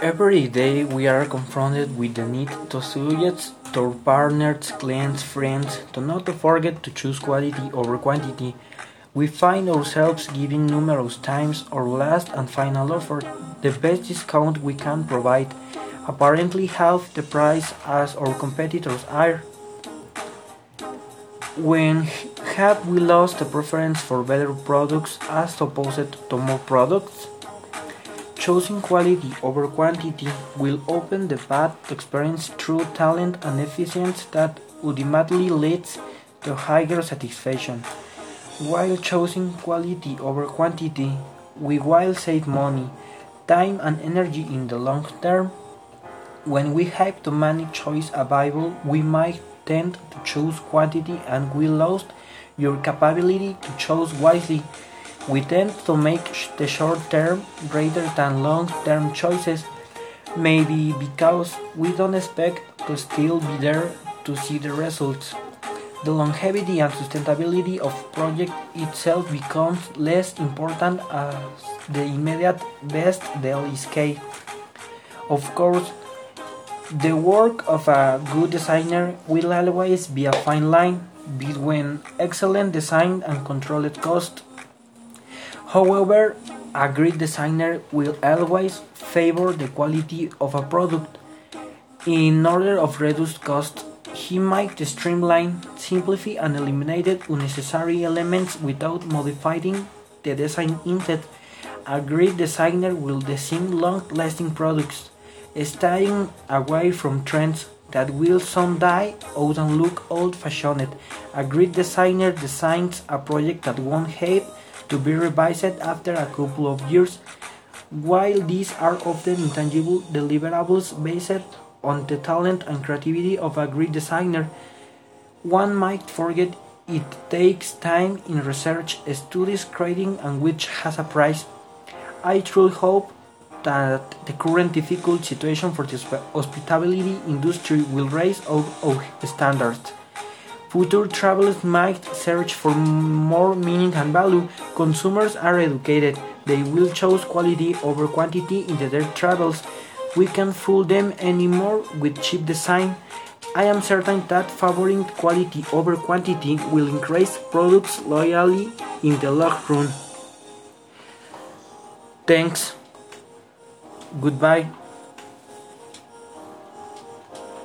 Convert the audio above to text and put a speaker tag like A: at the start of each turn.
A: Every day we are confronted with the need to suggest to our partners, clients, friends to not to forget to choose quality over quantity. We find ourselves giving numerous times our last and final offer, the best discount we can provide, apparently half the price as our competitors are. When have we lost the preference for better products as opposed to more products? Choosing quality over quantity will open the path to experience true talent and efficiency that ultimately leads to higher satisfaction. While choosing quality over quantity, we will save money, time and energy in the long term. When we have too many choices available, we might tend to choose quantity and we lose your capability to choose wisely. We tend to make the short term rather than long term choices, maybe because we don't expect to still be there to see the results. The longevity and sustainability of project itself becomes less important as the immediate best deal is key. Of course, the work of a good designer will always be a fine line between excellent design and controlled cost. However, a great designer will always favor the quality of a product. In order of reduced cost, he might streamline, simplify and eliminate unnecessary elements without modifying the design instead. A great designer will design long-lasting products, staying away from trends that will soon die out and look old-fashioned. A great designer designs a project that won't have to be revised after a couple of years. While these are often intangible deliverables based on the talent and creativity of a great designer, one might forget it takes time in research, studies, creating, and which has a price. I truly hope that the current difficult situation for the hospitality industry will raise our, standards. Future travelers might search for more meaning and value. Consumers are educated. They will choose quality over quantity in their travels. We can't fool them anymore with cheap design. I am certain that favoring quality over quantity will increase products loyalty in the long run. Thanks. Goodbye.